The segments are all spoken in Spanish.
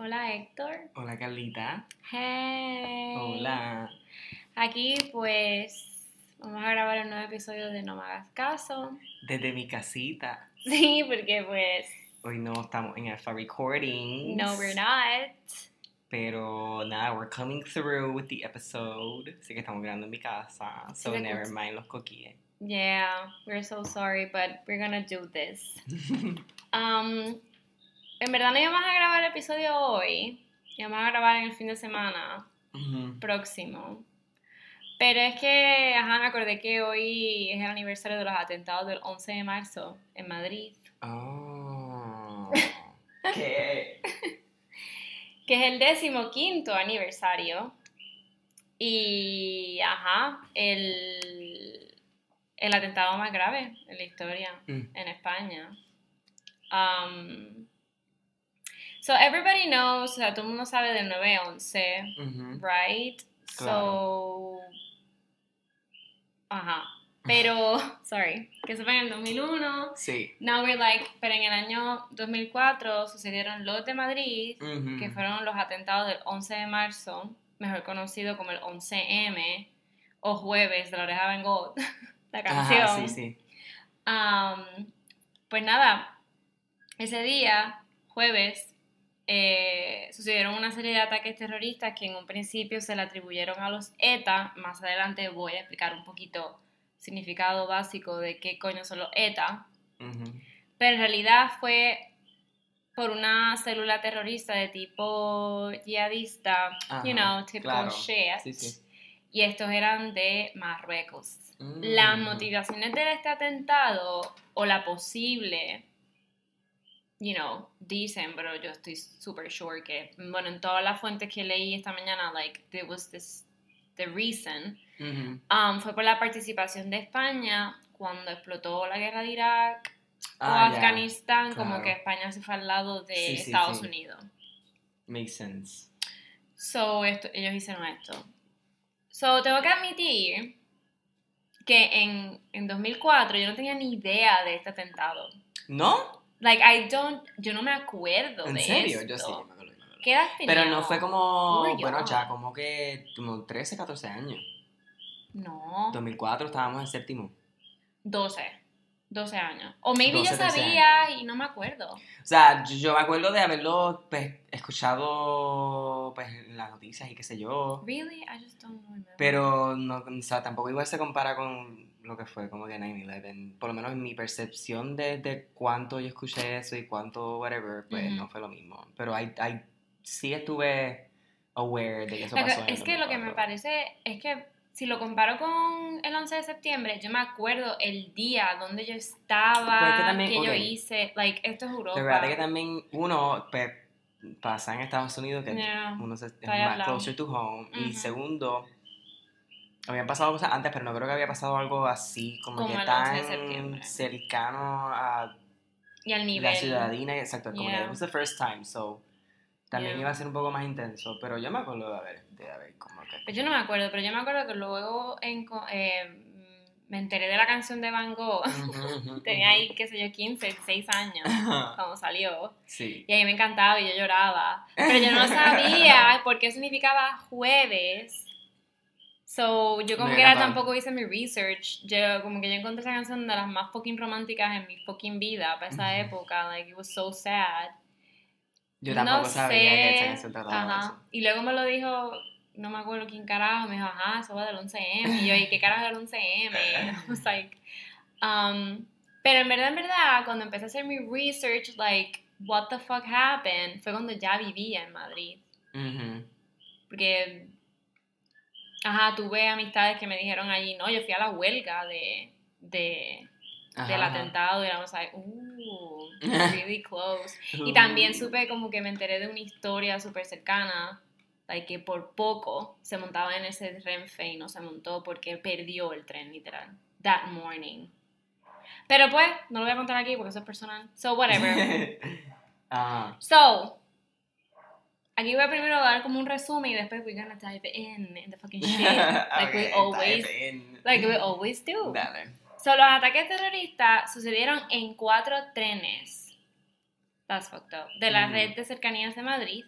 Hola Héctor. Hola Carlita. Hey. Hola. Aquí pues vamos a grabar un nuevo episodio de No me hagas caso. Desde mi casita. Sí, porque pues Hoy no estamos en Alpha Recordings. no we're not. Pero nada, we're coming through with the episode. Así que estamos grabando en mi casa. So never mind los coquilles. Yeah, we're so sorry, but we're gonna do this. Um, en verdad no íbamos a grabar el episodio hoy. Íbamos a grabar en el fin de semana próximo. Pero es que, ajá, me acordé que hoy es el aniversario de los atentados del 11 de marzo en Madrid. Oh. ¿Qué? que es el decimoquinto aniversario. Y, ajá, el, el atentado más grave en la historia Mm. en España. Um, so, everybody knows, o sea, todo el mundo sabe del 9-11, Ujú. right? So, ajá. Pero, sorry, que eso fue en el 2001. Sí. Now we're like, pero en el año 2004 sucedieron los de Madrid, que fueron los atentados del 11 de marzo, mejor conocido como el 11M, o Jueves de la Oreja Van Gogh, la canción. Ajá, sí, sí. Am, pues nada, ese día, jueves, eh, sucedieron una serie de ataques terroristas que en un principio se le atribuyeron a los ETA. Más adelante voy a explicar un poquito significado básico de qué coño son los ETA. Pero en realidad fue por una célula terrorista de tipo yihadista, Ajá, you know, tipo claro. shit. Sí, sí. Y estos eran de Marruecos. Mm. Las motivaciones de este atentado o la posible, you know, dicen, pero yo estoy super sure que, bueno, en todas las fuentes que leí esta mañana, like, there was this, the reason, um, fue por la participación de España cuando explotó la guerra de Irak o Ah. Afganistán, como que España se fue al lado de Sí, sí, Estados sí. Unidos. Makes sense. So, esto, ellos hicieron esto. So, tengo que admitir que en, en 2004 yo no tenía ni idea de este atentado. ¿No? Like, I don't, yo no me acuerdo ¿En de serio? esto. Yo sí, me acuerdo. ¿Qué edad tenía? Pero no fue como, yo. bueno, ya como que como 13, 14 años. No, 2004 estábamos en séptimo. 12. 12 años. O maybe 12, yo 13 sabía y no me acuerdo. O sea, yo, yo me acuerdo de haberlo pues, escuchado pues, en las noticias y qué sé yo. Really? I just don't remember. Pero no, o sea, tampoco igual se compara con lo que fue como que 9-11. Por lo menos en mi percepción de, de cuánto yo escuché eso y cuánto whatever, pues Ujú. no fue lo mismo. Pero I, I sí estuve aware de que eso pasó en es que lo que me 2004. parece es que si lo comparo con el 11 de septiembre, yo me acuerdo el día donde yo estaba, Pero es que también, que yo ok. hice, like, esto es Europa. De verdad que también uno pues, pasa en Estados Unidos que Yeah. uno se, es más closer to home. Y Ujú. segundo, habían pasado cosas antes, pero no creo que había pasado algo así como, Como que el 11 de tan cercano a y al nivel. la ciudadanía. Exacto, como que Yeah. it was the first time, so también Yeah. iba a ser un poco más intenso. Pero yo me acuerdo de haber, de haber como que... Pues yo no me acuerdo, pero yo me acuerdo que luego en eh, me enteré de la canción de Van Gogh. Tenía ahí, qué sé yo, 15, 16 años cuando salió. Sí. Y a mí me encantaba y yo lloraba. Pero yo no sabía por qué significaba jueves. So, yo como Me que era, tampoco hice mi research. Yo como que yo encontré esa canción de las más fucking románticas en mi fucking vida para esa Ujú. época. Like, it was so sad. Yo tampoco no sabía sé. que esa canción trataba Ajá. eso. Y luego me lo dijo, no me acuerdo quién carajo, me dijo, ajá, eso va del 11M. Y yo, ¿y qué carajo es el 11M? I was like, um, pero en verdad, en verdad, cuando empecé a hacer mi research, like, what the fuck happened, fue cuando ya vivía en Madrid. Ujú. Porque, ajá, tuve amistades que me dijeron allí, no, yo fui a la huelga de, de, Ajá, del ajá. atentado y éramos like, ooh, really close. Y también Uh. supe como que me enteré de una historia súper cercana, like que por poco se montaba en ese Renfe y no se montó porque perdió el tren, literal, that morning. Pero pues, no lo voy a contar aquí porque eso es personal. So, whatever. Ajá. So, aquí voy a primero dar como un resumen y después we're gonna dive in in the fucking shit. Like we Ok, always, like we always do. Dale. So, los ataques terroristas sucedieron en cuatro trenes. That's fucked up. De la Mm. red de cercanías de Madrid.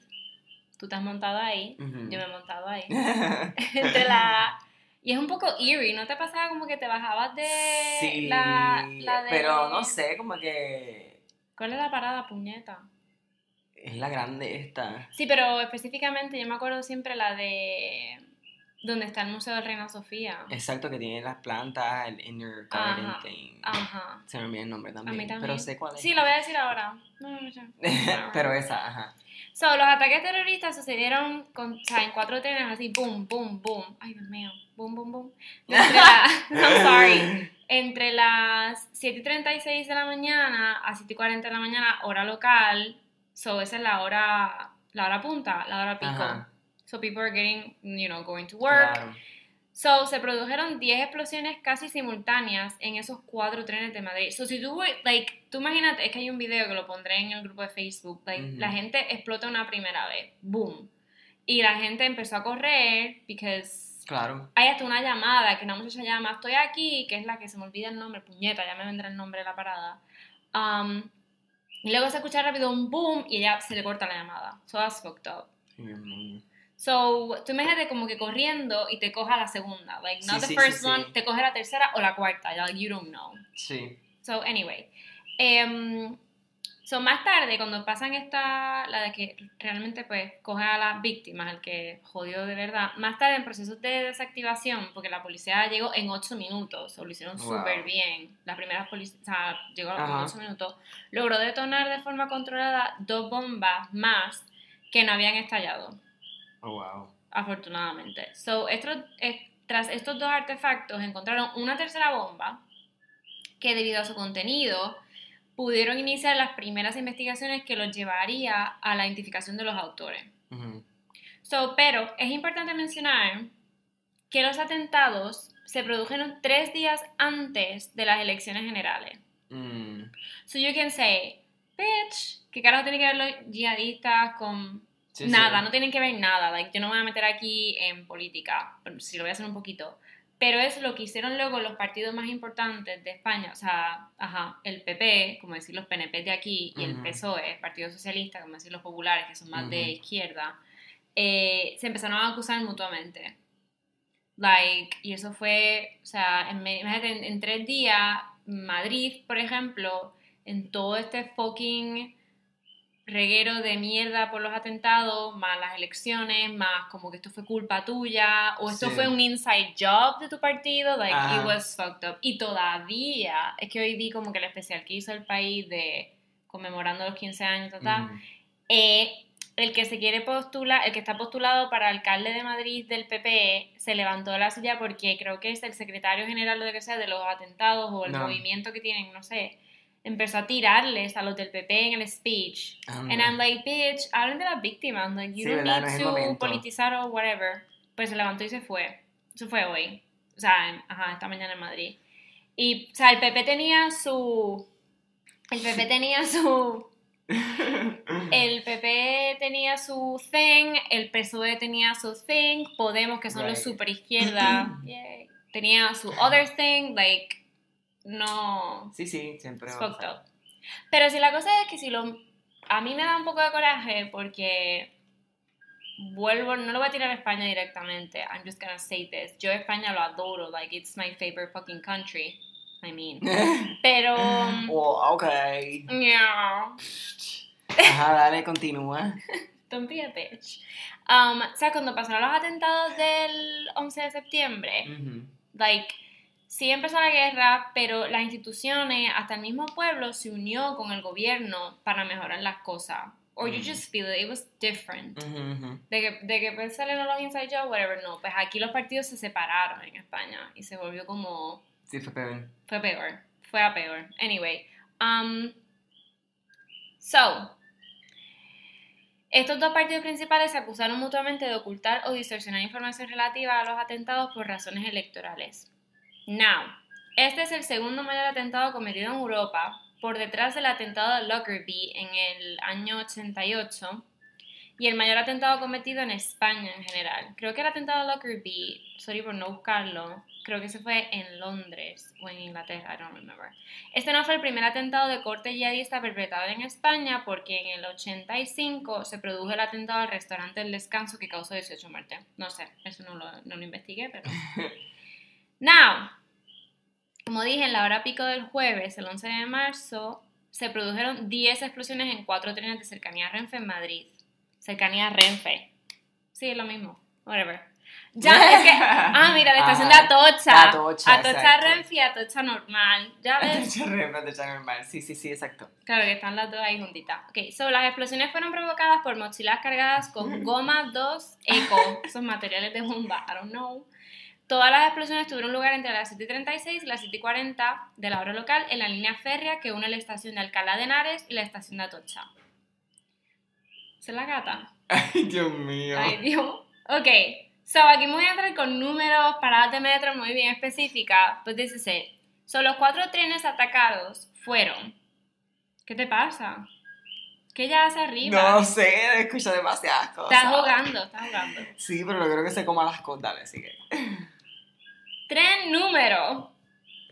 tú te has montado ahí, Ujú. yo me he montado ahí. Entre la... Y es un poco eerie, ¿no te pasaba como que te bajabas de sí, la, la de... pero no sé, como que ¿Cuál es la parada, puñeta? Es la grande esta. Sí, pero específicamente yo me acuerdo siempre la de... Donde está el Museo de Reina Sofía. Exacto, que tiene las plantas, el inner garden Ajá. thing. Ajá. Se me olvida el nombre A también, mí también. pero sé cuál es. Sí, lo voy a decir ahora. No, no, no. pero esa, ajá. So, los ataques terroristas sucedieron con, o sea, en cuatro trenes así, boom, boom, boom. Ay, Dios mío. Boom, boom, boom. Entre la- I'm sorry. Entre las 7 y 36 de la mañana a 7 y 40 de la mañana, hora local. So, esa es la hora, la hora punta, la hora pico. Ajá. So, people are getting, you know, going to work. Claro. So, se produjeron 10 explosiones casi simultáneas en esos cuatro trenes de Madrid. So, si tú, like, tú imagínate, es que hay un video que lo pondré en el grupo de Facebook, like, la gente explota una primera vez, boom. Y la gente empezó a correr, because Claro. hay hasta una llamada que una muchacha llama, estoy aquí, que es la que se me olvida el nombre, puñeta, ya me vendrá el nombre de la parada. Um, y luego se escucha rápido un boom y ella se le corta la llamada. So, that's fucked up. Mm. So, tú imagínate como que corriendo y te coja la segunda. Like, Sí, not the sí, first sí, sí. one, te coge la tercera o la cuarta. Like, you don't know. Sí. So, anyway. Em, so, más tarde, cuando pasan esta, la de que realmente, pues, coge a las víctimas, el que jodió de verdad, más tarde en procesos de desactivación, porque la policía llegó en 8 minutos, o lo hicieron Wow. súper bien, las primeras policías, o sea, llegó en Ajá. 8 minutos, logró detonar de forma controlada dos bombas más que no habían estallado Oh, wow. afortunadamente. So, estos- es- tras estos dos artefactos encontraron una tercera bomba que debido a su contenido pudieron iniciar las primeras investigaciones que los llevaría a la identificación de los autores. So, pero es importante mencionar que los atentados se produjeron tres días antes de las elecciones generales. Mm. So you can say, bitch, ¿qué carajo tiene que ver los yihadistas con Sí, sí. nada, no tienen que ver nada. Like, yo no me voy a meter aquí en política, pero sí lo voy a hacer un poquito. Pero es lo que hicieron luego los partidos más importantes de España. O sea, ajá, el PP, como decir los PNP de aquí, y el Ujú. PSOE, el Partido Socialista, como decir los populares, que son más de Ujú. izquierda, eh, se empezaron a acusar mutuamente. Like, y eso fue, o sea, en, en, en tres días, Madrid, por ejemplo, en todo este fucking reguero de mierda por los atentados, más las elecciones, más como que esto fue culpa tuya, o esto Sí. fue un inside job de tu partido, like, Ajá. it was fucked up. Y todavía, es que hoy vi como que el especial que hizo el país de conmemorando los 15 años, ta, eh, el que se quiere postular, el que está postulado para alcalde de Madrid del PP, se levantó de la silla porque creo que es el secretario general o lo que sea de los atentados o el No. movimiento que tienen, no sé, empezó a tirarles a los del PP en el speech. Anda. And I'm like, bitch, hablen de las víctimas, like, you Sí, don't ¿verdad? No need el to politizar o whatever. Pues se levantó y se fue. Eso fue hoy. O sea, en- ajá, esta mañana en Madrid. Y, o sea, el PP tenía su... El PP tenía su... El PP tenía su thing, el PSOE tenía su thing, Podemos, que son los Right. super izquierda, tenía su other thing, like, no, Sí, sí, siempre va a. Pero si la cosa es que si lo, a mí me da un poco de coraje porque vuelvo, no lo voy a tirar a España directamente, I'm just gonna say this, yo España lo adoro, like, it's my favorite fucking country, I mean, pero, Oh, ok. yeah. Ajá, dale, continúa. Don't be a bitch. Um, o sea, cuando pasaron los atentados del 11 de septiembre, like, sí empezó la guerra, pero las instituciones, hasta el mismo pueblo, se unió con el gobierno para mejorar las cosas. Or you Mm. just feel it, it was different. De que, de que pues salieron los inside jobs, whatever, no. Pues aquí los partidos se separaron en España y se volvió como Sí, fue peor. fue peor. Fue a peor. Anyway. Um, so. Estos dos partidos principales se acusaron mutuamente de ocultar o distorsionar información relativa a los atentados por razones electorales. Now, este es el segundo mayor atentado cometido en Europa, por detrás del atentado de Lockerbie en el año 88 y el mayor atentado cometido en España en general. Creo que el atentado de Lockerbie, sorry por no buscarlo, creo que se fue en Londres o en Inglaterra, I don't remember. Este no fue el primer atentado de corte yihadista perpetrado en España porque en el 85 se produjo el atentado al restaurante El Descanso que causó 18 muertes. No sé, eso no lo, no lo investigué, pero... Now, como dije, en la hora pico del jueves, el 11 de marzo, se produjeron 10 explosiones en cuatro trenes de cercanía Renfe en Madrid. Cercanía Renfe. Sí, es lo mismo. Whatever. Ya, es que. Ah, mira, la estación de. Atocha. Atocha, Atocha. Renfe y Atocha normal. Ya ves. Atocha Renfe, Atocha normal. Sí, sí, sí, exacto. Claro que están las dos ahí juntitas. Ok, so las explosiones fueron provocadas por mochilas cargadas con goma 2 eco, esos materiales de bomba, I don't know. Todas las explosiones tuvieron lugar entre las 7.36 y las 7.40 de la hora local en la línea férrea que une la estación de Alcalá de Henares y la estación de Atocha. ¿Se la gata? Ay, Dios mío. Ay, Dios. Ok, so aquí me voy a entrar con números, paradas de metro muy bien específicas, but this is it. So los cuatro trenes atacados fueron... ¿Qué te pasa? ¿Qué ya hace arriba? No sé, escucho demasiadas cosas. Estás jugando, estás jugando. Sí, pero no creo que se coma las cosas, dale, así que. Tren número.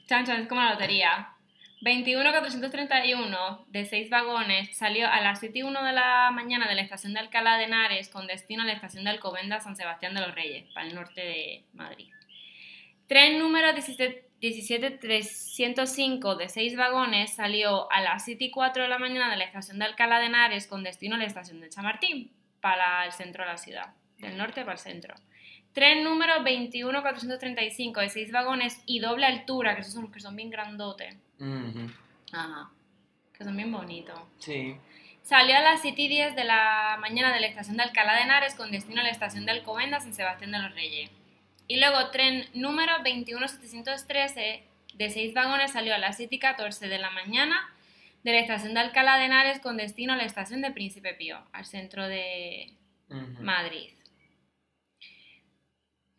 Chan, chan, es como la lotería. 21431 de 6 vagones salió a las 7 y 1 de la mañana de la estación de Alcalá de Henares con destino a la estación de Alcobendas San Sebastián de los Reyes, para el norte de Madrid. Tren número 17 17305 de 6 vagones salió a las 7 y 4 de la mañana de la estación de Alcalá de Henares con destino a la estación de Chamartín, para el centro de la ciudad, del norte para el centro. Tren número 21435 de 6 vagones y doble altura, que esos son los que son bien grandotes. Ujú. Ajá. Que son bien bonitos. Sí. Salió a las 7 y 10 de la mañana de la estación de Alcalá de Henares con destino a la estación de Alcobendas en Sebastián de los Reyes. Y luego tren número 21713 de 6 vagones salió a las 7 y 14 de la mañana de la estación de Alcalá de Henares con destino a la estación de Príncipe Pío, al centro de Ujú. Madrid.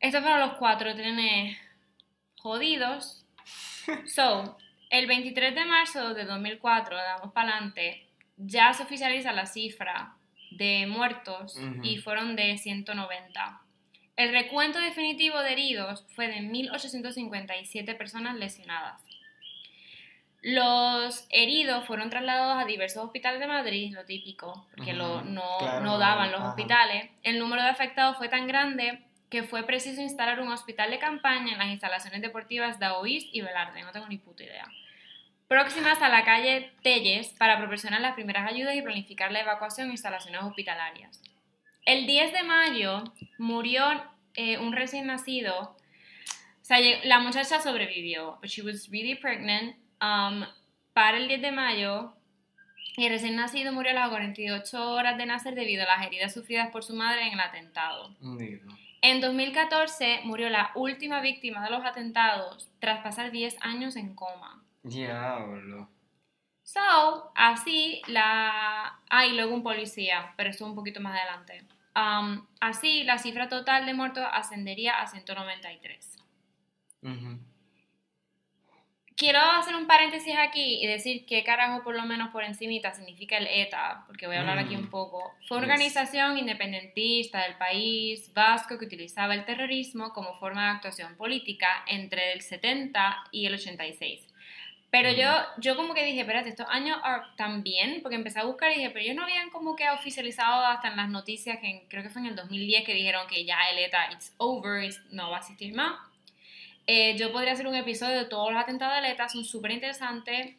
Estos fueron los cuatro trenes jodidos. So, el 23 de marzo de 2004, damos para adelante, ya se oficializa la cifra de muertos Ujú. y fueron de 190. El recuento definitivo de heridos fue de 1.857 personas lesionadas. Los heridos fueron trasladados a diversos hospitales de Madrid, lo típico, porque lo- Ujú, no, claro, no daban los hospitales. El número de afectados fue tan grande que fue preciso instalar un hospital de campaña en las instalaciones deportivas de Oís y Velarde, no tengo ni puta idea. Próximas a la calle Telles para proporcionar las primeras ayudas y planificar la evacuación en instalaciones hospitalarias. El 10 de mayo murió eh, un recién nacido. O sea, la muchacha sobrevivió, but she was really pregnant. Um, para el 10 de mayo, el recién nacido murió a las 48 horas de nacer debido a las heridas sufridas por su madre en el atentado. En 2014 murió la última víctima de los atentados tras pasar 10 años en coma. Diablo. So, así la... Ah, y luego un policía, pero esto un poquito más adelante. Um, así, la cifra total de muertos ascendería a 193. Ujú. Quiero hacer un paréntesis aquí y decir qué carajo por lo menos por encimita significa el ETA, porque voy a hablar aquí Mm. un poco. Fue una Yes. organización independentista del país vasco que utilizaba el terrorismo como forma de actuación política entre el 70 y el 86. Pero Mm. yo, yo como que dije, espérate, estos años también, porque empecé a buscar y dije, pero ellos no habían como que oficializado hasta en las noticias, que en- creo que fue en el 2010 que dijeron que ya el ETA, it's over, it's- no va a existir más. Eh, yo podría hacer un episodio de todos los atentados del ETA, son súper interesantes.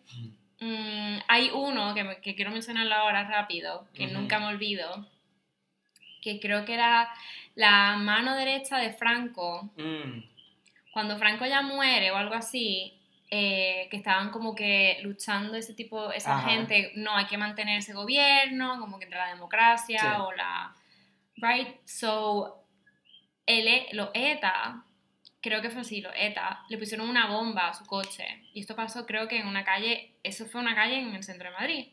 Mm, hay uno que, me- que quiero mencionarlo ahora rápido, que Ujú. nunca me olvido, que creo que era la mano derecha de Franco, Mm. cuando Franco ya muere o algo así, eh, que estaban como que luchando ese tipo, esa Ajá. gente, no, hay que mantener ese gobierno, como que entre la democracia Sí. o la... Right? So, el, E- los ETA, creo que fue así, los ETA, le pusieron una bomba a su coche. Y esto pasó creo que en una calle, eso fue una calle en el centro de Madrid,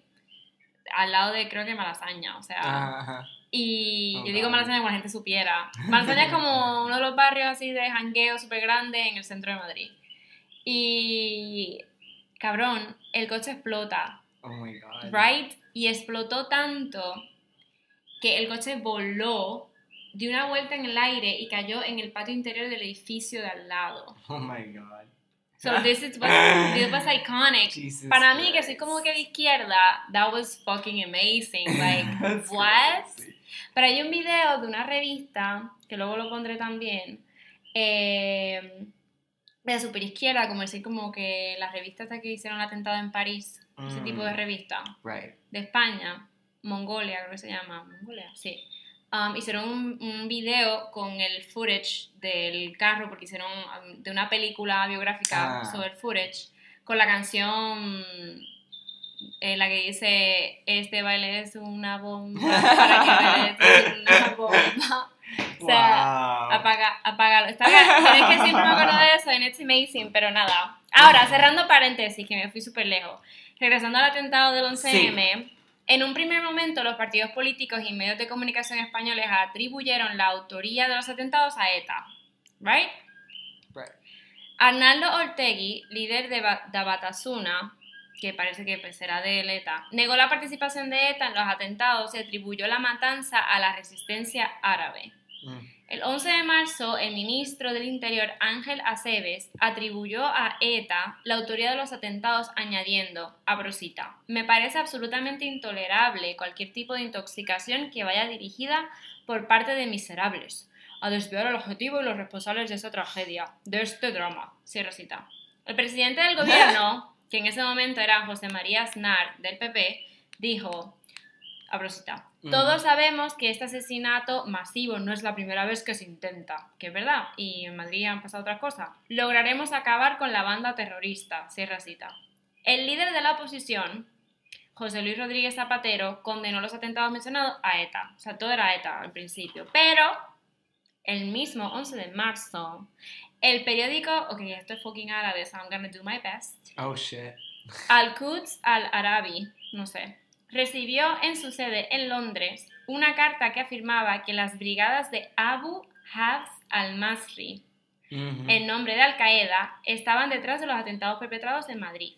al lado de creo que Malasaña, o sea... Ajá. Y Oh, yo digo. Malasaña como la gente supiera. Malasaña es como uno de los barrios así de jangueo súper grande en el centro de Madrid. Y cabrón, el coche explota, Oh my god. right? Y explotó tanto que el coche voló, dio una vuelta en el aire y cayó en el patio interior del edificio de al lado. Oh my god. So this is what, this was iconic. Jesus Para mí, que soy como que de izquierda, that was fucking amazing. Like, what? crazy. Pero hay un video de una revista, que luego lo pondré también, eh, de super izquierda, como decir, como que las revistas que hicieron el atentado en París, ese Mm. tipo de revista, Right. de España, Mongolia, creo que se llama, Mongolia, sí. Um, hicieron un, un video con el footage del carro, porque hicieron um, de una película biográfica Ah. sobre el footage, con la canción eh, la que dice, este baile es una bomba, para que bailes es una bomba. O sea, wow. apaga, apágalo. Está bien, es que siempre me acuerdo de eso en It's Amazing, pero nada. Ahora, cerrando paréntesis, que me fui súper lejos. Regresando al atentado del 11M, en un primer momento los partidos políticos y medios de comunicación españoles atribuyeron la autoría de los atentados a ETA. ¿Right? Right. Arnaldo Ortegui, líder de, Ba- de Batasuna, que parece que pues, será de ETA, negó la participación de ETA en los atentados y atribuyó la matanza a la resistencia árabe. Mm. El 11 de marzo, el ministro del Interior Ángel Aceves atribuyó a ETA la autoría de los atentados añadiendo, a Brosita, me parece absolutamente intolerable cualquier tipo de intoxicación que vaya dirigida por parte de miserables a desviar el objetivo y los responsables de esa tragedia, de este drama. Cierra cita. El presidente del gobierno, que en ese momento era José María Aznar del PP, dijo, abro cita, Ujú. todos sabemos que este asesinato masivo no es la primera vez que se intenta, que es verdad, y en Madrid han pasado otras cosas. Lograremos acabar con la banda terrorista, cierra cita. El líder de la oposición, José Luis Rodríguez Zapatero, condenó los atentados mencionados a ETA. O sea, todo era ETA al principio. Pero, el mismo 11 de marzo, el periódico, ok, esto es fucking árabe, so I'm gonna do my best. Oh shit. Al-Quds al-Arabi, no sé, recibió en su sede en Londres una carta que afirmaba que las brigadas de Abu Hafs al-Masri, en nombre de Al-Qaeda, estaban detrás de los atentados perpetrados en Madrid.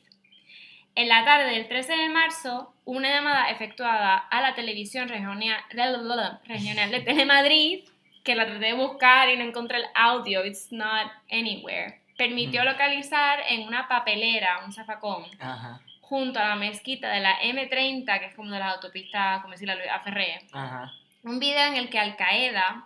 En la tarde del 13 de marzo, una llamada efectuada a la televisión regional, regional de Telemadrid, que la traté de buscar y no encontré el audio, it's not anywhere, permitió localizar en una papelera, un zafacón, Ajá. Junto a la mezquita de la M30, que es como de las autopistas, como decir, a Ferré, Ajá. un video en el que Al Qaeda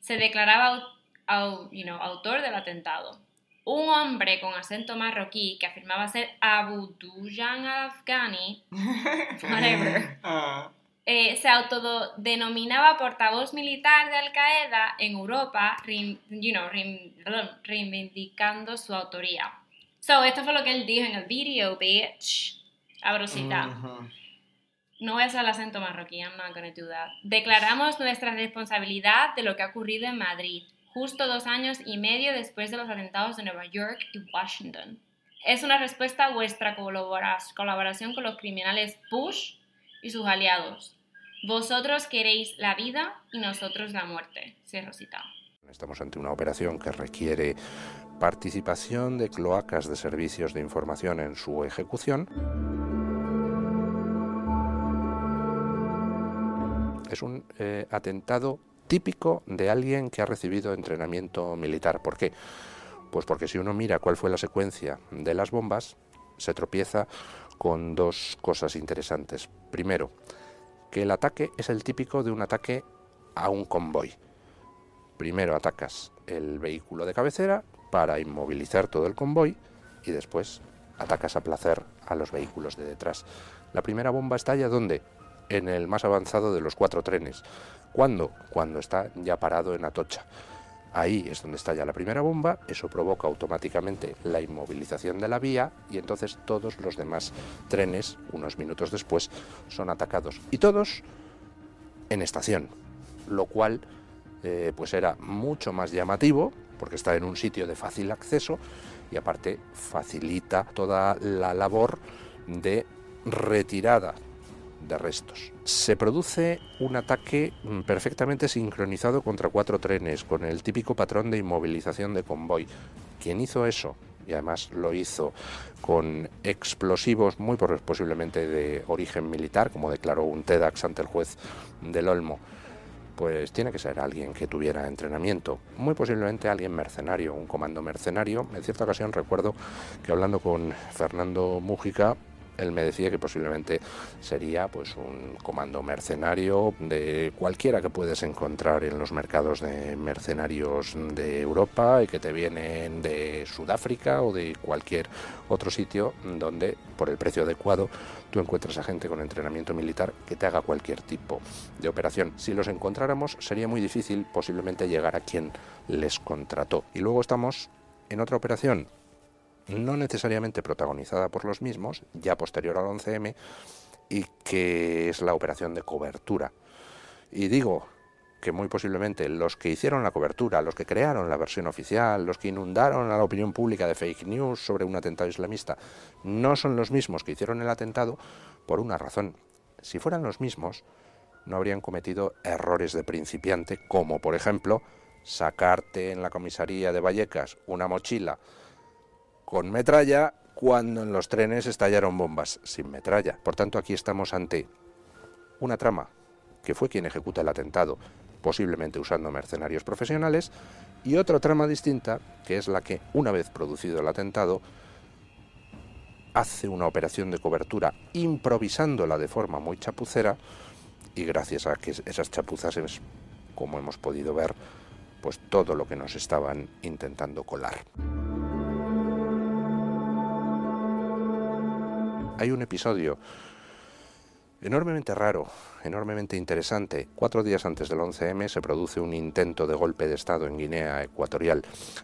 se declaraba au- you know, autor del atentado. Un hombre con acento marroquí que afirmaba ser Abu Dujan al-Afghani, whatever, Ah. eh, se autodenominaba portavoz militar de Al Qaeda en Europa, rein- you know, reivindicando su autoría. So, esto fue lo que él dijo en el video, bitch. Abro cita. Ujú. No voy a hacer el acento marroquí, I'm not gonna do that. Declaramos nuestra responsabilidad de lo que ha ocurrido en Madrid, justo dos años y medio después de los atentados de Nueva York y Washington. Es una respuesta a vuestra colabora- colaboración con los criminales Bush y sus aliados. Vosotros queréis la vida y nosotros la muerte. Cierro cita. Estamos ante una operación que requiere participación de cloacas de servicios de información en su ejecución. Es un eh, atentado típico de alguien que ha recibido entrenamiento militar. ¿Por qué? Pues porque si uno mira cuál fue la secuencia de las bombas, se tropieza con dos cosas interesantes. Primero, que el ataque es el típico de un ataque a un convoy. Primero atacas el vehículo de cabecera para inmovilizar todo el convoy y después atacas a placer a los vehículos de detrás. La primera bomba estalla ¿dónde? En el más avanzado de los cuatro trenes. ¿Cuándo? Cuando está ya parado en Atocha. Ahí es donde estalla la primera bomba, eso provoca automáticamente la inmovilización de la vía y entonces todos los demás trenes, unos minutos después, son atacados. Y todos en estación, lo cual eh, pues era mucho más llamativo porque está en un sitio de fácil acceso y aparte facilita toda la labor de retirada de restos. Se produce un ataque mm, perfectamente sincronizado contra cuatro trenes con el típico patrón de inmovilización de convoy. Quien hizo eso y además lo hizo con explosivos muy posiblemente de origen militar, como declaró un TEDx ante el juez del Olmo, pues tiene que ser alguien que tuviera entrenamiento, muy posiblemente alguien mercenario, un comando mercenario. En cierta ocasión recuerdo que hablando con Fernando Mújica, él me decía que posiblemente sería pues un comando mercenario de cualquiera que puedes encontrar en los mercados de mercenarios de Europa y que te vienen de Sudáfrica o de cualquier otro sitio donde por el precio adecuado tú encuentras a gente con entrenamiento militar que te haga cualquier tipo de operación. Si los encontráramos sería muy difícil posiblemente llegar a quien les contrató. Y luego estamos en otra operación no necesariamente protagonizada por los mismos, ya posterior al 11M, y que es la operación de cobertura. Y digo que muy posiblemente los que hicieron la cobertura, los que crearon la versión oficial, los que inundaron a la opinión pública de fake news sobre un atentado islamista, no son los mismos que hicieron el atentado por una razón. Si fueran los mismos, no habrían cometido errores de principiante, como por ejemplo sacarte en la comisaría de Vallecas una mochila con metralla cuando en los trenes estallaron bombas sin metralla. Por tanto, aquí estamos ante una trama que fue quien ejecuta el atentado, posiblemente usando mercenarios profesionales, y otra trama distinta, que es la que, una vez producido el atentado, hace una operación de cobertura improvisándola de forma muy chapucera, y gracias a que esas chapuzas es, como hemos podido ver, pues todo lo que nos estaban intentando colar. Hay un episodio enormemente raro, enormemente interesante. Cuatro días antes del 11M se produce un intento de golpe de Estado en Guinea Ecuatorial,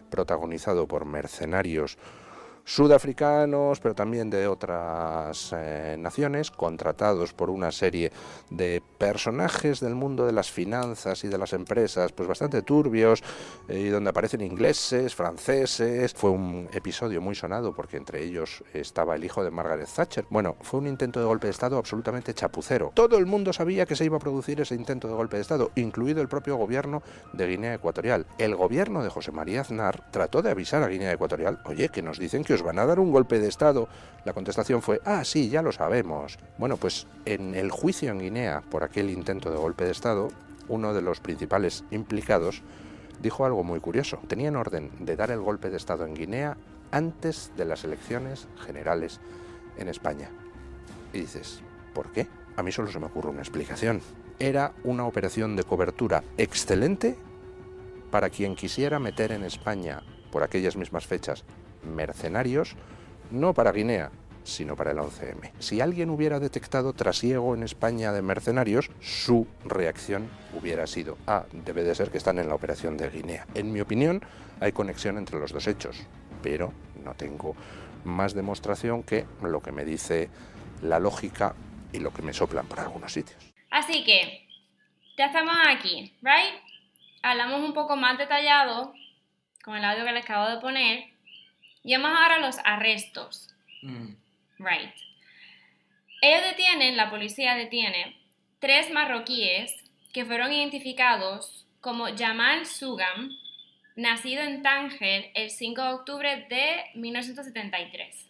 protagonizado por mercenarios sudafricanos, pero también de otras eh, naciones, contratados por una serie de personajes del mundo de las finanzas y de las empresas, pues bastante turbios, eh, y donde aparecen ingleses, franceses. Fue un episodio muy sonado porque entre ellos estaba el hijo de Margaret Thatcher. Bueno, fue un intento de golpe de Estado absolutamente chapucero. Todo el mundo sabía que se iba a producir ese intento de golpe de Estado, incluido el propio gobierno de Guinea Ecuatorial. El gobierno de José María Aznar trató de avisar a Guinea Ecuatorial, oye, que nos dicen que os van a dar un golpe de Estado. La contestación fue, ah, sí, ya lo sabemos. Bueno, pues en el juicio en Guinea por aquel intento de golpe de Estado, uno de los principales implicados dijo algo muy curioso. Tenían orden de dar el golpe de Estado en Guinea antes de las elecciones generales en España. Y dices, ¿por qué? A mí solo se me ocurre una explicación. Era una operación de cobertura excelente para quien quisiera meter en España, por aquellas mismas fechas, mercenarios, no para Guinea, sino para el 11M. Si alguien hubiera detectado trasiego en España de mercenarios, su reacción hubiera sido, ah, debe de ser que están en la operación de Guinea. En mi opinión, hay conexión entre los dos hechos, pero no tengo más demostración que lo que me dice la lógica y lo que me soplan por algunos sitios. Así que, ya estamos aquí, ¿right? Hablamos un poco más detallado con el audio que les acabo de poner y vamos ahora a los arrestos. Mm. Right. Ellos detienen, la policía detiene, tres marroquíes que fueron identificados como Jamal Sugam, nacido en Tánger el 5 de octubre de 1973.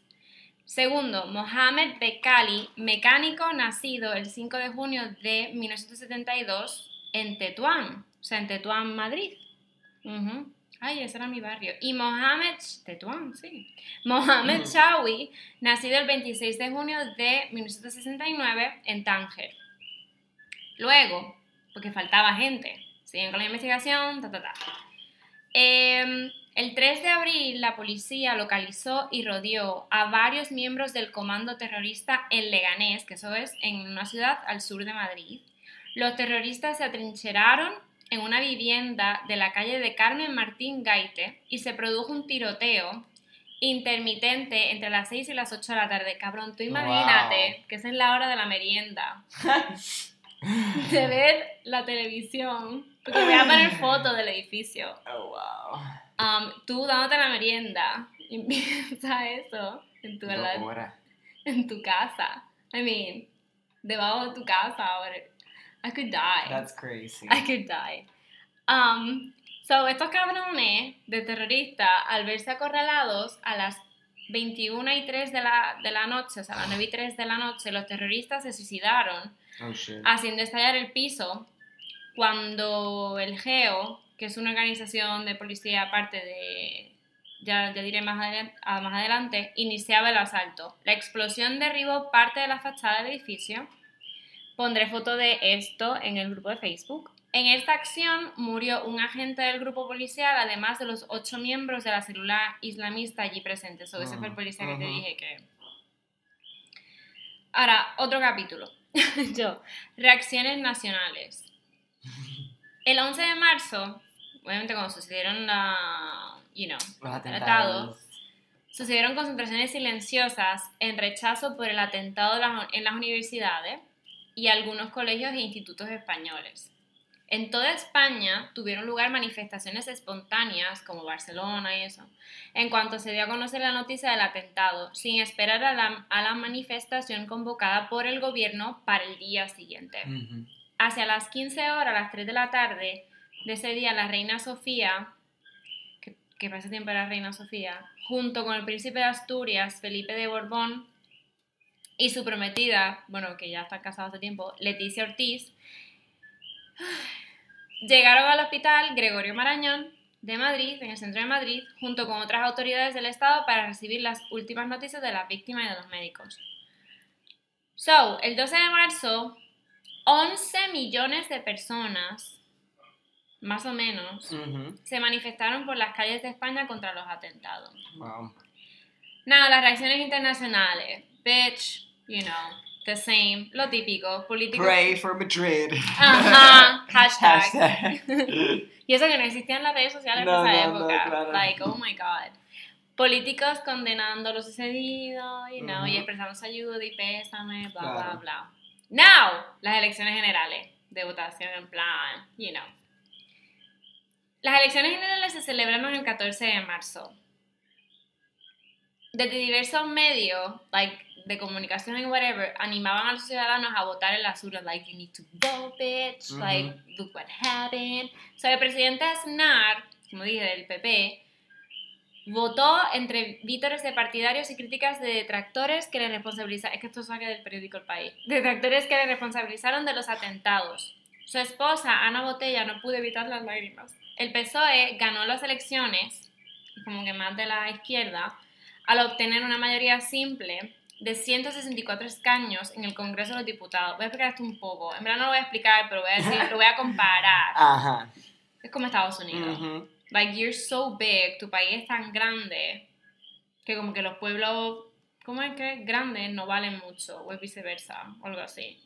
Segundo, Mohamed Bekali, mecánico nacido el 5 de junio de 1972 en Tetuán, o sea, en Tetuán, Madrid. Ujú. Ay, ese era mi barrio. Y Mohamed, Tetuán, sí. Mohamed Chawi, nacido el 26 de junio de 1969 en Tánger. Luego, porque faltaba gente, siguen con la investigación, ta, ta, ta. Em, el 3 de abril, la policía localizó y rodeó a varios miembros del comando terrorista en Leganés, que eso es en una ciudad al sur de Madrid. Los terroristas se atrincheraron en una vivienda de la calle de Carmen Martín Gaite y se produjo un tiroteo intermitente entre las 6 y las 8 de la tarde. Cabrón, tú imagínate que es en la hora de la merienda. de ver la televisión. Porque voy a poner fotos del edificio. Oh, wow. Um, tú dándote la merienda y piensa eso en tu, Dos horas. en tu casa. I mean, debajo de tu casa. ahora. I could die. That's crazy. I could die. Um, So, estos cabrones de terroristas, al verse acorralados a las 21 y 3 de la, de la noche, o sea, a las 9 y 3 de la noche, los terroristas se suicidaron Oh, shit. haciendo estallar el piso cuando el GEO, que es una organización de policía aparte de, ya, ya diré más, adel- ah, más adelante, iniciaba el asalto. La explosión derribó parte de la fachada del edificio. Pondré foto de esto en el grupo de Facebook. En esta acción murió un agente del grupo policial, además de los ocho miembros de la célula islamista allí presentes. So, ese fue el policía que te dije que... Ahora, otro capítulo. Yo, reacciones nacionales. El 11 de marzo, obviamente cuando sucedieron la, you know, Los atentados, sucedieron concentraciones silenciosas en rechazo por el atentado en las universidades y algunos colegios e institutos españoles. En toda España tuvieron lugar manifestaciones espontáneas, como Barcelona y eso, en cuanto se dio a conocer la noticia del atentado, sin esperar a la, a la manifestación convocada por el gobierno para el día siguiente. Hacia las 15 horas, a las 3 de la tarde de ese día, la reina Sofía, que, que para ese tiempo era reina Sofía, junto con el príncipe de Asturias, Felipe de Borbón, y su prometida, bueno, que ya está casado hace tiempo, Leticia Ortiz, llegaron al hospital Gregorio Marañón de Madrid, en el centro de Madrid, junto con otras autoridades del Estado para recibir las últimas noticias de las víctimas y de los médicos. So, el 12 de marzo, 11 millones de personas, más o menos, se manifestaron por las calles de España contra los atentados. Wow. Nada, las reacciones internacionales. Bitch, you know, the same, lo típico, políticos. Pray for Madrid. Ajá, hashtag. Hashtag. Y eso que no existían las redes sociales No, en esa no, no, época. claro. Like, oh my god. Políticos condenando lo sucedido, you know, y Ujú. expresando su ayuda y pésame, bla, bla, Claro. bla. Now, las elecciones generales de votación en plan, you know. Las elecciones generales se celebraron el 14 de marzo. Desde diversos medios, like, de comunicación y whatever, animaban a los ciudadanos a votar en las urnas, like, you need to vote, bitch, Ujú. like, look what happened. O sea, el presidente Aznar, como dije, del PP, votó entre vítores de partidarios y críticas de detractores que le responsabilizaron, es que esto saca del periódico El País, detractores que le responsabilizaron de los atentados. Su esposa, Ana Botella, no pudo evitar las lágrimas. El PSOE ganó las elecciones, como que más de la izquierda, al obtener una mayoría simple de 164 escaños en el Congreso de los Diputados. Voy a explicar esto un poco. En verdad no lo voy a explicar, pero voy a decir, lo voy a comparar. Ajá. Es como Estados Unidos. Ujú. Like, you're so big, tu país es tan grande, que como que los pueblos, ¿cómo es que grandes no valen mucho? O es viceversa, o algo así.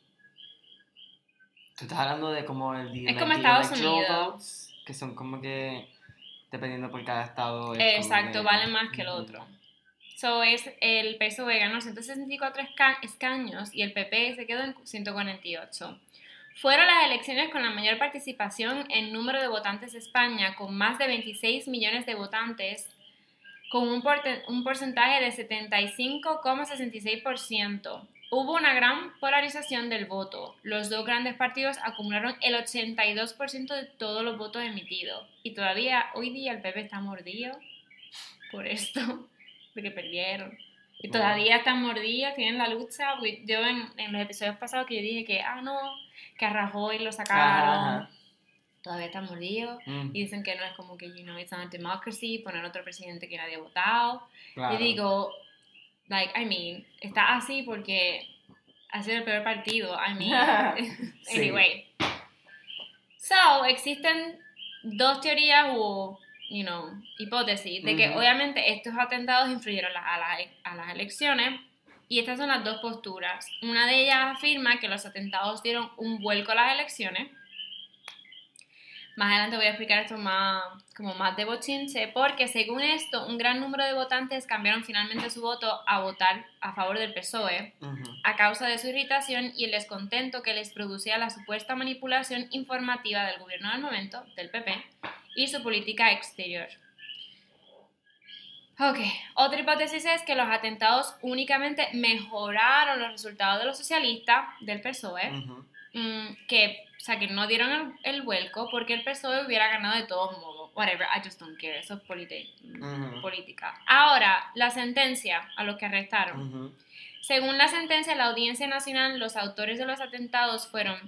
Tú estás hablando de como el Es como Estados Unidos. votes, que son como que dependiendo por cada estado. es Exacto, valen más que el otro. So, es el PSOE ganó 164 esca- escaños y el PP se quedó en 148. Fueron las elecciones con la mayor participación en número de votantes de España, con más de 26 millones de votantes, con un, porte- un porcentaje de 75,66%. Hubo una gran polarización del voto. Los dos grandes partidos acumularon el 82% de todos los votos emitidos. Y todavía hoy día el PP está mordido por esto, porque perdieron. Y Wow. todavía están mordidos, tienen la lucha. Yo en, en los episodios pasados que yo dije que, ah, no, que a Rajoy lo sacaron. Ajá. Todavía están mordidos. Mm, Y dicen que no es como que, you know, it's not democracy, poner otro presidente que nadie ha votado. claro. Y digo, like, I mean, está así porque ha sido el peor partido. I mean, Sí. anyway. So, existen dos teorías o, you know, hipótesis de que Ujú. obviamente estos atentados influyeron la- a, las- a las elecciones. Y estas son las dos posturas. Una de ellas afirma que los atentados dieron un vuelco a las elecciones. Más adelante voy a explicar esto más, como más de bochinche, porque según esto, un gran número de votantes cambiaron finalmente su voto a votar a favor del PSOE Ujú. a causa de su irritación y el descontento que les producía la supuesta manipulación informativa del gobierno del momento, del PP, y su política exterior. Ok, otra hipótesis es que los atentados únicamente mejoraron los resultados de los socialistas del PSOE, mm, que, o sea, que no dieron el, el vuelco porque el PSOE hubiera ganado de todos modos. whatever, I just don't care, eso es Ujú. política. Ahora, la sentencia a los que arrestaron. Según la sentencia de la Audiencia Nacional, los autores de los atentados fueron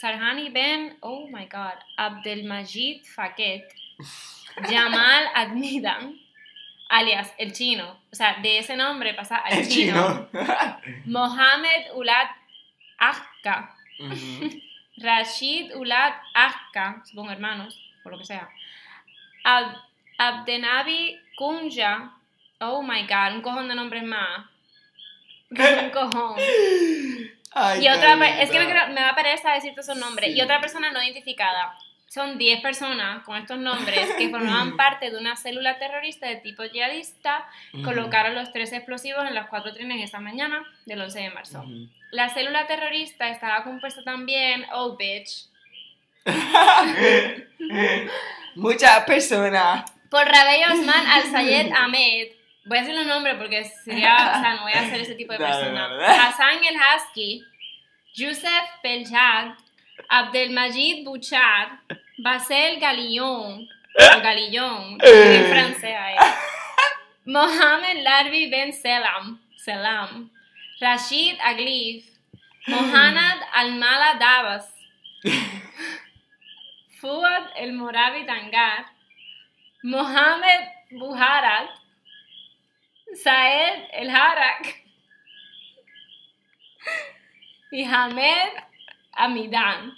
Sarhani Ben, oh my god, Abdelmajid Faket, Jamal Admidan, alias el chino, o sea, de ese nombre pasa al El chino, chino. Mohamed Ulad Akka, Ujú. Rashid Ulad Akka, supongo hermanos, por lo que sea, Ab- Abdenabi Kunja, oh my god, un cojón de nombres más, un cojón. Ay, Y otra, es que me, me da pereza decirte esos nombres. Sí. Y otra persona no identificada. Son 10 personas con estos nombres que formaban parte de una célula terrorista de tipo yihadista. Ujú. Colocaron los tres explosivos en las cuatro trenes esa mañana del 11 de marzo. Ujú. La célula terrorista estaba compuesta también, oh bitch, Muchas personas. por Rabey Osman Al-Sayed Ahmed. Voy a decir los nombres porque sería, o sea, no voy a hacer ese tipo de persona. Hassan El Haski, Youssef Beljad, Abdelmajid Bouchard, Basel Galillon, o Galillon, en francés ahí. Mohamed Larbi Ben Selam, Selam, Rashid Aglif, Mohanad Almala Davas, Fuad El Morabi Tangar, Mohamed Buharat, Saed El Harak y Hamed Amidan.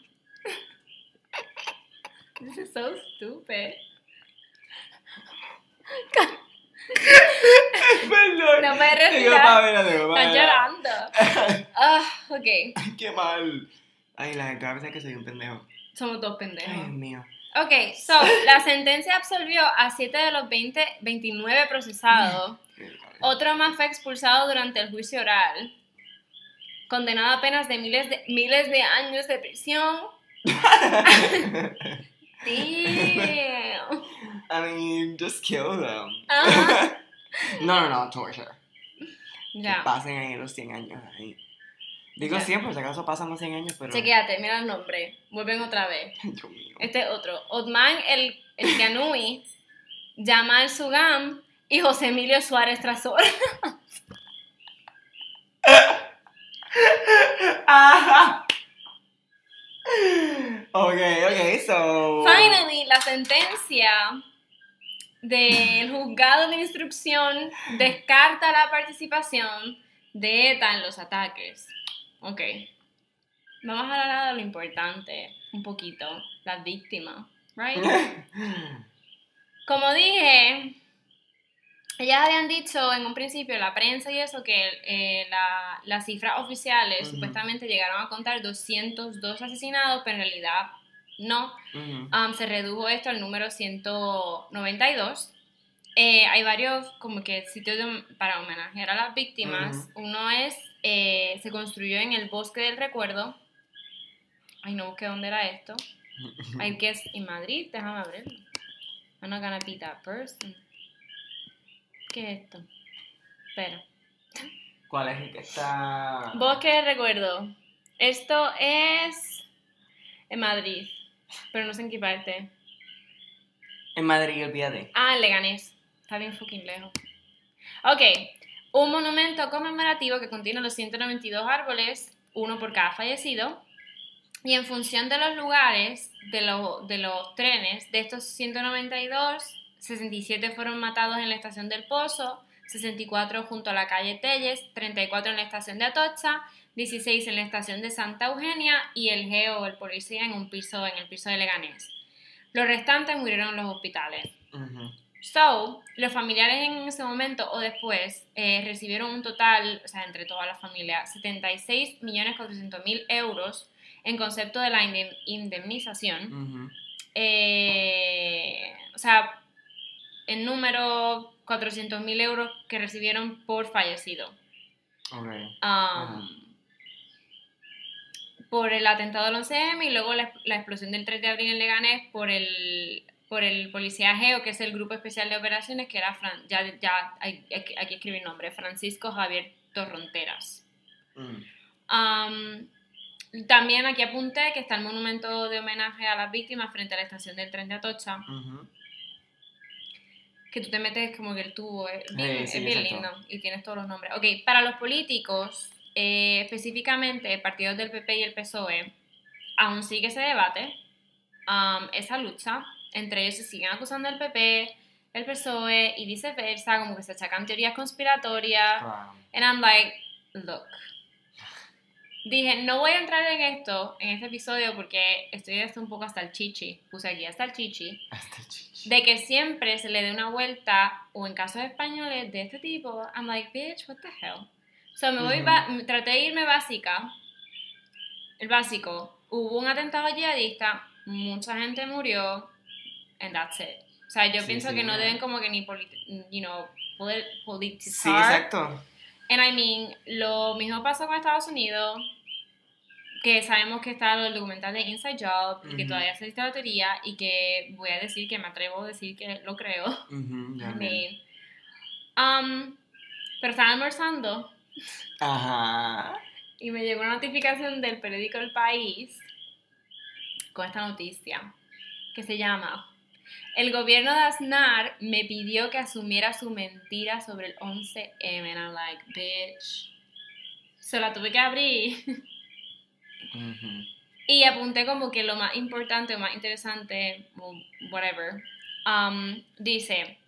This is so stupid. Perdón. No Tengo respirar. pavera. llorando. Ah, ok. Qué mal. Ay, la gente a veces que soy un pendejo. Somos dos Ay, pendejos. Dios mío. Ok, so, la sentencia absolvió a 7 de los 20, 29 procesados. Otro más fue expulsado durante el juicio oral. Condenado a penas de miles de, miles de años de prisión. Damn. I mean, just kill them. Ajá. No, no, no, torture. Que Ya. pasen ahí los 100 años ahí. Digo Ya. siempre, si acaso pasan los 100 años, pero... Chequéate, mira el nombre. Vuelven otra vez. Dios mío. Este otro. Otman el, el Canui, Jamal Sugam y José Emilio Suárez Trasor. Ok, ok, so... Finally, la sentencia del juzgado de instrucción descarta la participación de ETA en los ataques. Ok. Vamos a hablar de lo importante, un poquito, las víctimas, right? Como dije, ellas habían dicho en un principio la prensa y eso que eh, la- las cifras oficiales Ujú. supuestamente llegaron a contar 202 asesinados, pero en realidad no. Ujú. Um, se redujo esto al número 192. Eh, hay varios como que sitios de- para homenajear a las víctimas. Uno es, eh, se construyó en el Bosque del Recuerdo. Ay, no busqué dónde era esto. I guess en Madrid, déjame abrirlo. I'm not gonna be that person. ¿Qué es esto? Espera. ¿Cuál es el que está...? Bosque del Recuerdo. Esto es en Madrid, pero no sé en qué parte. En Madrid, olvídate. Ah, en Leganés. Está bien fucking lejos. Ok. Un monumento conmemorativo que contiene los 192 árboles, uno por cada fallecido. Y en función de los lugares de, lo- de los trenes, de estos 192, 67 fueron matados en la estación del Pozo, 64 junto a la calle Telles, 34 en la estación de Atocha, 16 en la estación de Santa Eugenia y el geo, el policía, en un piso, en el piso de Leganés. Los restantes murieron en los hospitales. So, los familiares en ese momento o después eh, recibieron un total, o sea, entre toda la familia, 76.400.000 euros en concepto de la indem- indemnización. Eh, o sea, en número 400.000 euros que recibieron por fallecido. Ok. Um, por el atentado del 11M y luego la, la explosión del 3 de abril en Leganés por el, por el policía GEO, que es el Grupo Especial de Operaciones, que era, Fran- ya, ya hay- aquí escribí el nombre, Francisco Javier Torronteras. Mm. Um, también aquí apunté que está el monumento de homenaje a las víctimas frente a la estación del tren de Atocha. Ujú. Que tú te metes como que el tubo, es bien, Sí, sí, es bien lindo y tienes todos los nombres. Ok, para los políticos, eh, específicamente partidos del PP y el PSOE, aún sigue ese debate, um, esa lucha, entre ellos se siguen acusando del PP, el PSOE y viceversa, como que se achacan teorías conspiratorias. Wow. And I'm like, look. Dije, no voy a entrar en esto, en este episodio, porque estoy hasta un poco hasta el chichi. Puse aquí hasta el chichi. Hasta el chichi. De que siempre se le dé una vuelta, o en casos españoles de este tipo, I'm like, bitch, what the hell. So me voy, ba- traté de irme básica. El básico, hubo un atentado yihadista, mucha gente murió, and that's it. O sea, yo Sí, pienso sí, que no deben como que ni, you know, polit- Sí, politizar. exacto. And I mean, lo mismo pasó con Estados Unidos, que sabemos que está el documental de Inside Job y que Ujú. todavía existe la teoría y que voy a decir que me atrevo a decir que lo creo. Ya mean, um, pero estaba almorzando Ajá. y me llegó una notificación del periódico El País con esta noticia que se llama El gobierno de Aznar me pidió que asumiera su mentira sobre el 11M and I'm like, bitch. Se la tuve que abrir Ujú. y apunté como que lo más importante o más interesante, whatever. Um, dice,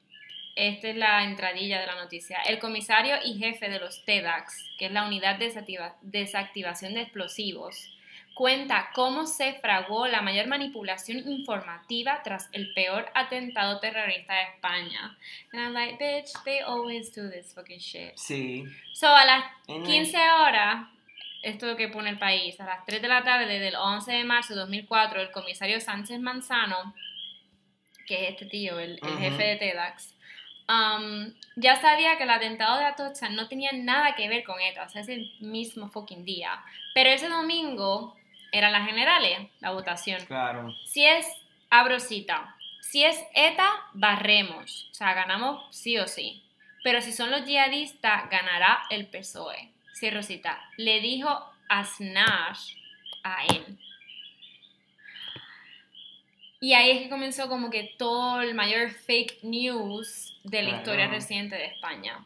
esta es la entradilla de la noticia. El comisario y jefe de los TEDx, que es la unidad de desactiva- desactivación de explosivos, cuenta cómo se fraguó la mayor manipulación informativa tras el peor atentado terrorista de España. And I'm like, bitch, they always do this fucking shit. Sí. So, a las En- 15 horas, esto es que pone el país, a las 3 de la tarde del 11 de marzo de 2004, el comisario Sánchez Manzano, que es este tío, el, el jefe de TEDx, um, ya sabía que el atentado de Atocha no tenía nada que ver con ETA, o sea, ese mismo fucking día. Pero ese domingo eran las generales, la votación. Claro. Si es, abro cita, si es ETA, barremos, o sea, ganamos sí o sí. Pero si son los yihadistas, ganará el PSOE. Cierro cita. Le dijo Aznar a él. Y ahí es que comenzó como que todo el mayor fake news de la Claro. historia reciente de España.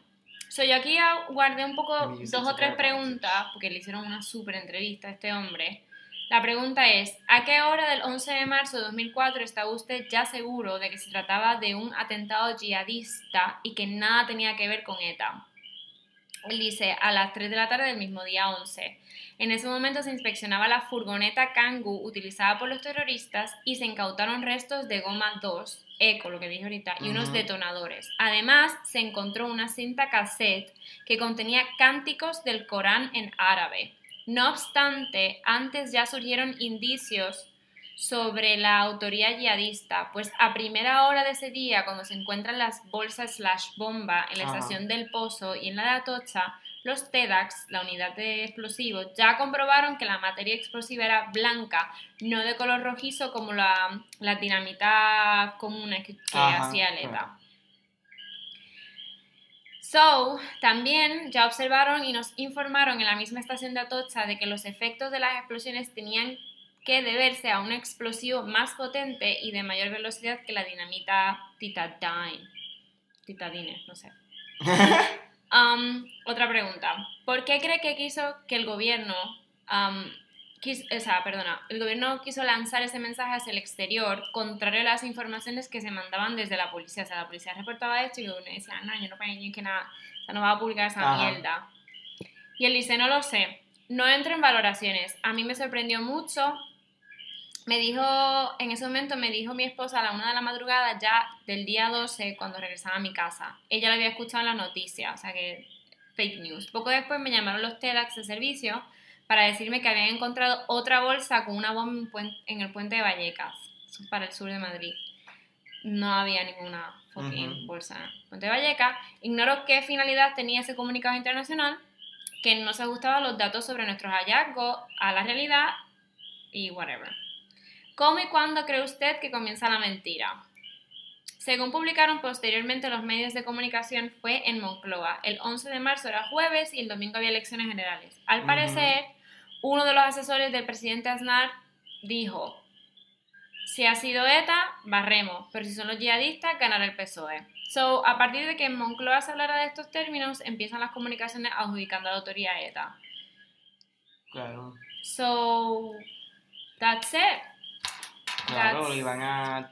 So, yo aquí guardé un poco dos o tres preguntas, porque le hicieron una súper entrevista a este hombre. La pregunta es, ¿a qué hora del 11 de marzo de 2004 estaba usted ya seguro de que se trataba de un atentado yihadista y que nada tenía que ver con ETA? Él dice, a las 3 de la tarde del mismo día 11. En ese momento se inspeccionaba la furgoneta Kangoo utilizada por los terroristas y se incautaron restos de goma 2, eco, lo que dije ahorita, y unos detonadores. Además, se encontró una cinta cassette que contenía cánticos del Corán en árabe. No obstante, antes ya surgieron indicios sobre la autoría yihadista, pues a primera hora de ese día, cuando se encuentran las bolsas slash bomba en la Ajá. estación del Pozo y en la de Atocha, los TEDx, la unidad de explosivos, ya comprobaron que la materia explosiva era blanca, no de color rojizo como la, las dinamitas comunes que, Ajá, hacía el claro. ETA. So, también ya observaron y nos informaron en la misma estación de Atocha de que los efectos de las explosiones tenían que deberse a un explosivo más potente y de mayor velocidad que la dinamita titadine. Titadine, no sé. Um, otra pregunta. ¿Por qué cree que quiso que el gobierno, um, quis- o sea, perdona, el gobierno quiso lanzar ese mensaje hacia el exterior, contrario a las informaciones que se mandaban desde la policía? O sea, la policía reportaba esto y uno decía, no, yo no puedo que nada, o sea, no va a publicar esa Ajá. mierda. Y él dice, no lo sé, no entro en valoraciones. A mí me sorprendió mucho. Me dijo, en ese momento me dijo mi esposa a la una de la madrugada ya del día 12 cuando regresaba a mi casa. Ella lo había escuchado en la noticia, o sea que fake news. Poco después me llamaron los TEDx de servicio para decirme que habían encontrado otra bolsa con una bomba en, el puente de Vallecas, para el sur de Madrid. No había ninguna fucking bolsa en el puente de Vallecas. Ignoro qué finalidad tenía ese comunicado internacional, que no se ajustaban los datos sobre nuestros hallazgos a la realidad y whatever. ¿Cómo y cuándo cree usted que comienza la mentira? Según publicaron posteriormente los medios de comunicación, fue en Moncloa. El 11 de marzo era jueves y el domingo había elecciones generales. Al parecer, uno de los asesores del presidente Aznar dijo, Si ha sido ETA, barremos, pero si son los yihadistas, ganará el PSOE. So, a partir de que en Moncloa se hablara de estos términos, empiezan las comunicaciones adjudicando a la autoría ETA. Claro. So, that's it. Claro, That's- lo iban a,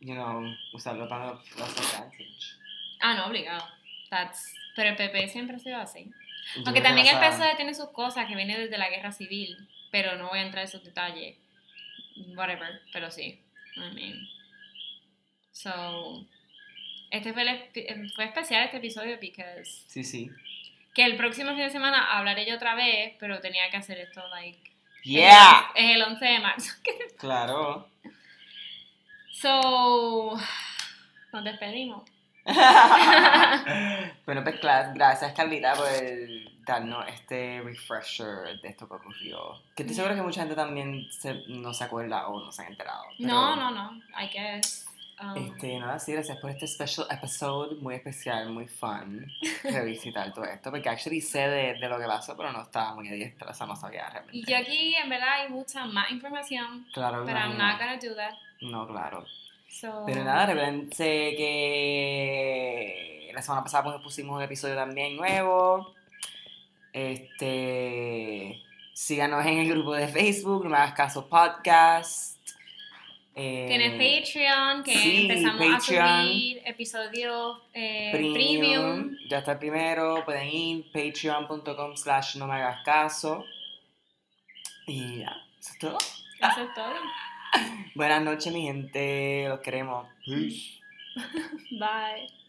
you know, usarlo para los advantage. Ah, no, obligado. That's... Pero el PP siempre ha sido así. Yo Aunque también el a- PSOE tiene sus cosas que vienen desde la guerra civil, pero no voy a entrar en esos detalles. Whatever, pero sí. I mean. So, este fue, el espi- fue especial este episodio because Sí, sí. que el próximo fin de semana hablaré yo otra vez, pero tenía que hacer esto like Yeah. es el 11 de marzo. Claro. So, nos despedimos. bueno, pues gracias Carlita por darnos este refresher de esto que ocurrió. Que estoy segura que mucha gente también se- no se acuerda o no se han enterado. pero, No, no, no. I guess. Um, Este, nada, sí, gracias por este special episode muy especial, muy fun, revisitar todo esto, porque actually sé de, de lo que pasó, pero no estaba muy diestra, o sea, no sabía realmente. y yo aquí, en verdad, hay mucha más información, Claro, pero I'm not gonna do that. No, claro. So, Pero nada, recuérdense que la semana pasada pues, pusimos un episodio también nuevo. Este, síganos en el grupo de Facebook, no me hagas caso podcast. Eh, Tienes Patreon, que sí, empezamos Patreon. a subir episodios eh, Premium. premium. Ya está el primero, pueden ir patreon.com slash no me hagas caso. Y ya, eso es todo. Eso es todo. Buenas noches mi gente, los queremos. Peace. Bye.